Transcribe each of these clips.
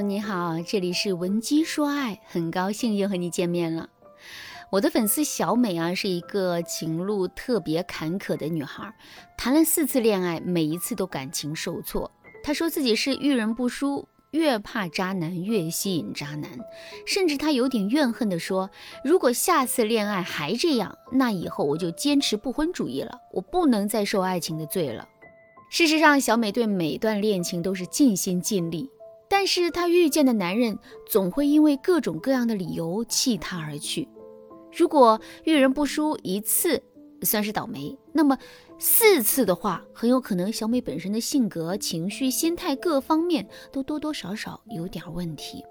你好，这里是文姬说爱，很高兴又和你见面了。我的粉丝小美啊，是一个情路特别坎坷的女孩，谈了四次恋爱，每一次都感情受挫。她说自己是遇人不淑，越怕渣男越吸引渣男，甚至她有点怨恨地说：“如果下次恋爱还这样，那以后我就坚持不婚主义了，我不能再受爱情的罪了。”事实上，小美对每段恋情都是尽心尽力，但是她遇见的男人总会因为各种各样的理由弃她而去。如果遇人不淑一次算是倒霉，那么四次的话，很有可能小美本身的性格、情绪、心态各方面都多多少少有点问题。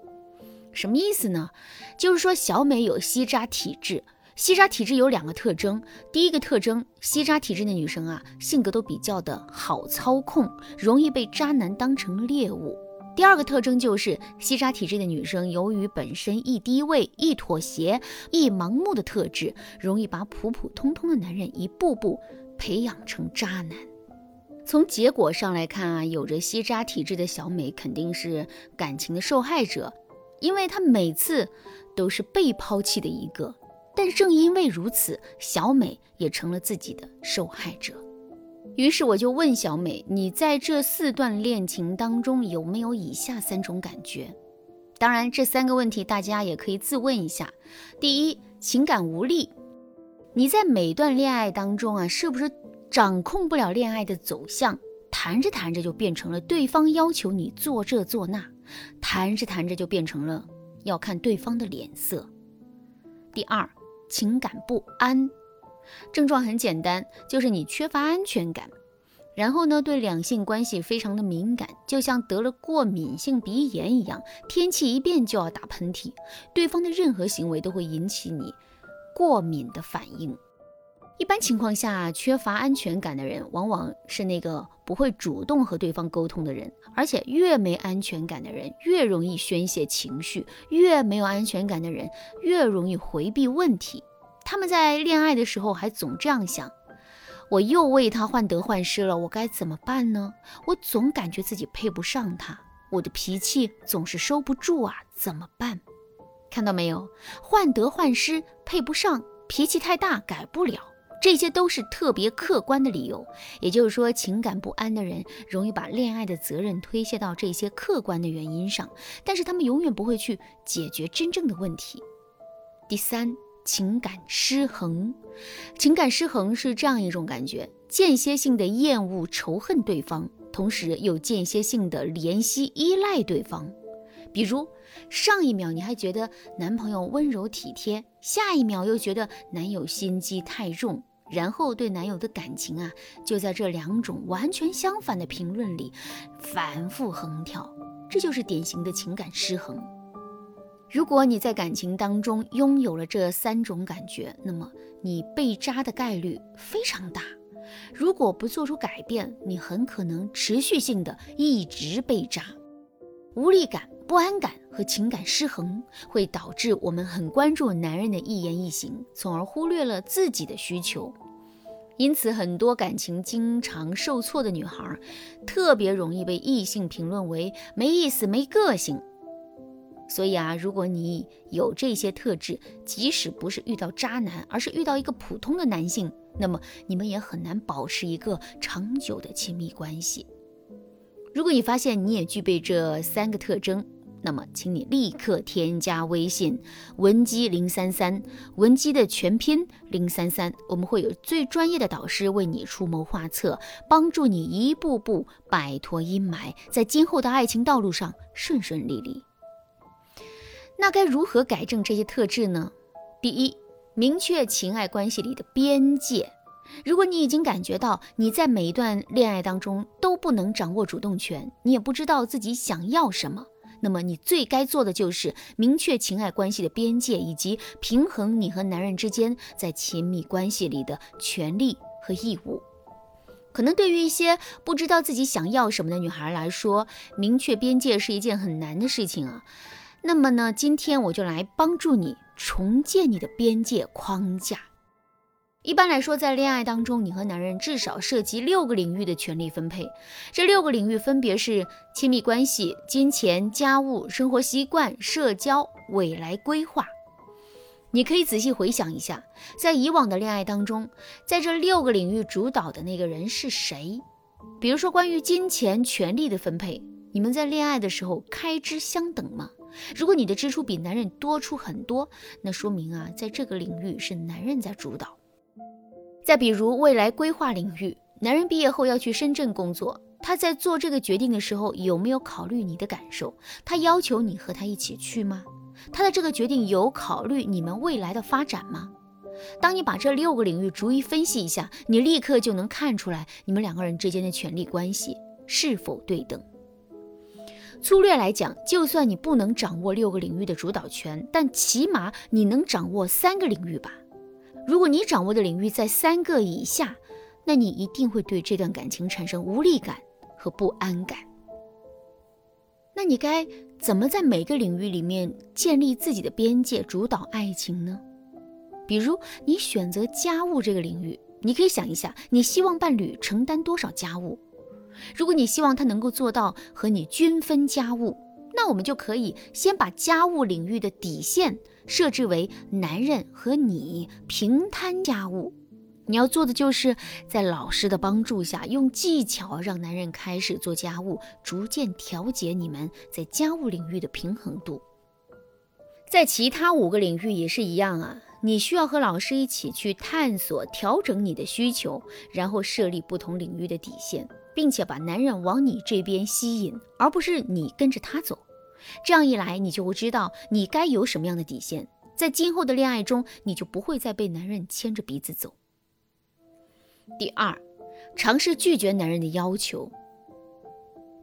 什么意思呢？就是说小美有吸渣体质。吸渣体质有两个特征，第一个特征，吸渣体质的女生啊，性格都比较的好操控，容易被渣男当成猎物。第二个特征就是吸渣体质的女生，由于本身易低位、易妥协、易盲目的特质，容易把普普通通的男人一步步培养成渣男。从结果上来看啊，有着吸渣体质的小美肯定是感情的受害者，因为她每次都是被抛弃的一个。但正因为如此，小美也成了自己的受害者。于是我就问小美：“你在这四段恋情当中有没有以下三种感觉？”当然，这三个问题大家也可以自问一下。第一，情感无力。你在每段恋爱当中啊，是不是掌控不了恋爱的走向？谈着谈着就变成了对方要求你做这做那，谈着谈着就变成了要看对方的脸色。第二。情感不安，症状很简单，就是你缺乏安全感。然后呢，对两性关系非常的敏感，就像得了过敏性鼻炎一样，天气一变就要打喷嚏，对方的任何行为都会引起你过敏的反应。一般情况下，缺乏安全感的人，往往是那个不会主动和对方沟通的人，而且越没安全感的人，越容易宣泄情绪；越没有安全感的人，越容易回避问题。他们在恋爱的时候还总这样想：我又为他患得患失了，我该怎么办呢？我总感觉自己配不上他，我的脾气总是收不住啊，怎么办？看到没有？患得患失，配不上，脾气太大，改不了。这些都是特别客观的理由，也就是说，情感不安的人容易把恋爱的责任推卸到这些客观的原因上，但是他们永远不会去解决真正的问题。第三，情感失衡，情感失衡是这样一种感觉：间歇性的厌恶、仇恨对方，同时又间歇性的怜惜、依赖对方。比如，上一秒你还觉得男朋友温柔体贴，下一秒又觉得男友心机太重。然后对男友的感情啊，就在这两种完全相反的评论里反复横跳，这就是典型的情感失衡。如果你在感情当中拥有了这三种感觉，那么你被渣的概率非常大。如果不做出改变，你很可能持续性的一直被渣，无力感。不安感和情感失衡会导致我们很关注男人的一言一行，从而忽略了自己的需求。因此，很多感情经常受挫的女孩，特别容易被异性评论为没意思、没个性。所以啊，如果你有这些特质，即使不是遇到渣男，而是遇到一个普通的男性，那么你们也很难保持一个长久的亲密关系。如果你发现你也具备这三个特征，那么，请你立刻添加微信文姬零三三，文姬的全拼零三三，我们会有最专业的导师为你出谋划策，帮助你一步步摆脱阴霾，在今后的爱情道路上顺顺利利。那该如何改正这些特质呢？第一，明确情爱关系里的边界。如果你已经感觉到你在每一段恋爱当中都不能掌握主动权，你也不知道自己想要什么。那么你最该做的就是明确情爱关系的边界，以及平衡你和男人之间在亲密关系里的权利和义务。可能对于一些不知道自己想要什么的女孩来说，明确边界是一件很难的事情啊。那么呢，今天我就来帮助你重建你的边界框架。一般来说，在恋爱当中，你和男人至少涉及六个领域的权利分配。这六个领域分别是亲密关系、金钱、家务、生活习惯、社交、未来规划。你可以仔细回想一下，在以往的恋爱当中，在这六个领域主导的那个人是谁？比如说，关于金钱、权利的分配，你们在恋爱的时候开支相等吗？如果你的支出比男人多出很多，那说明啊，在这个领域是男人在主导。再比如未来规划领域，男人毕业后要去深圳工作，他在做这个决定的时候有没有考虑你的感受？他要求你和他一起去吗？他的这个决定有考虑你们未来的发展吗？当你把这六个领域逐一分析一下，你立刻就能看出来你们两个人之间的权力关系是否对等。粗略来讲，就算你不能掌握六个领域的主导权，但起码你能掌握三个领域吧。如果你掌握的领域在三个以下，那你一定会对这段感情产生无力感和不安感。那你该怎么在每个领域里面建立自己的边界，主导爱情呢？比如你选择家务这个领域，你可以想一下，你希望伴侣承担多少家务？如果你希望他能够做到和你均分家务，那我们就可以先把家务领域的底线。设置为男人和你平摊家务，你要做的就是在老师的帮助下，用技巧让男人开始做家务，逐渐调节你们在家务领域的平衡度。在其他五个领域也是一样啊，你需要和老师一起去探索、调整你的需求，然后设立不同领域的底线，并且把男人往你这边吸引，而不是你跟着他走。这样一来，你就会知道你该有什么样的底线，在今后的恋爱中，你就不会再被男人牵着鼻子走。第二，尝试拒绝男人的要求。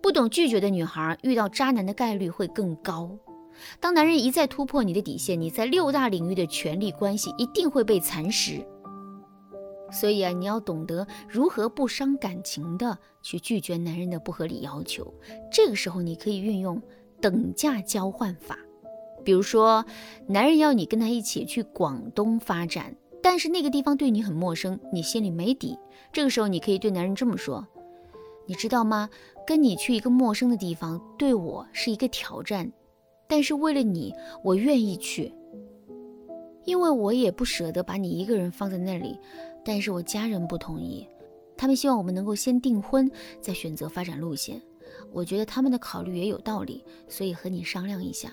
不懂拒绝的女孩遇到渣男的概率会更高。当男人一再突破你的底线，你在六大领域的权力关系一定会被蚕食。所以啊，你要懂得如何不伤感情的去拒绝男人的不合理要求。这个时候，你可以运用。等价交换法，比如说，男人要你跟他一起去广东发展，但是那个地方对你很陌生，你心里没底。这个时候，你可以对男人这么说：“你知道吗？跟你去一个陌生的地方，对我是一个挑战，但是为了你，我愿意去，因为我也不舍得把你一个人放在那里。但是我家人不同意，他们希望我们能够先订婚，再选择发展路线。”我觉得他们的考虑也有道理，所以和你商量一下。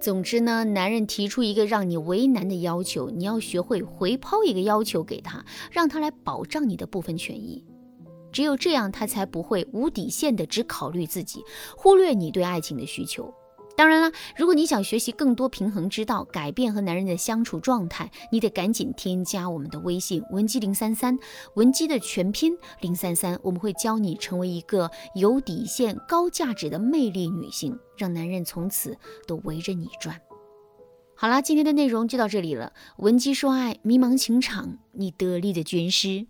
总之呢，男人提出一个让你为难的要求，你要学会回抛一个要求给他，让他来保障你的部分权益。只有这样，他才不会无底线的只考虑自己，忽略你对爱情的需求。当然了，如果你想学习更多平衡之道，改变和男人的相处状态，你得赶紧添加我们的微信文姬零三三，文姬的全拼零三三，我们会教你成为一个有底线、高价值的魅力女性，让男人从此都围着你转。好啦，今天的内容就到这里了。文姬说爱，迷茫情场，你得力的军师。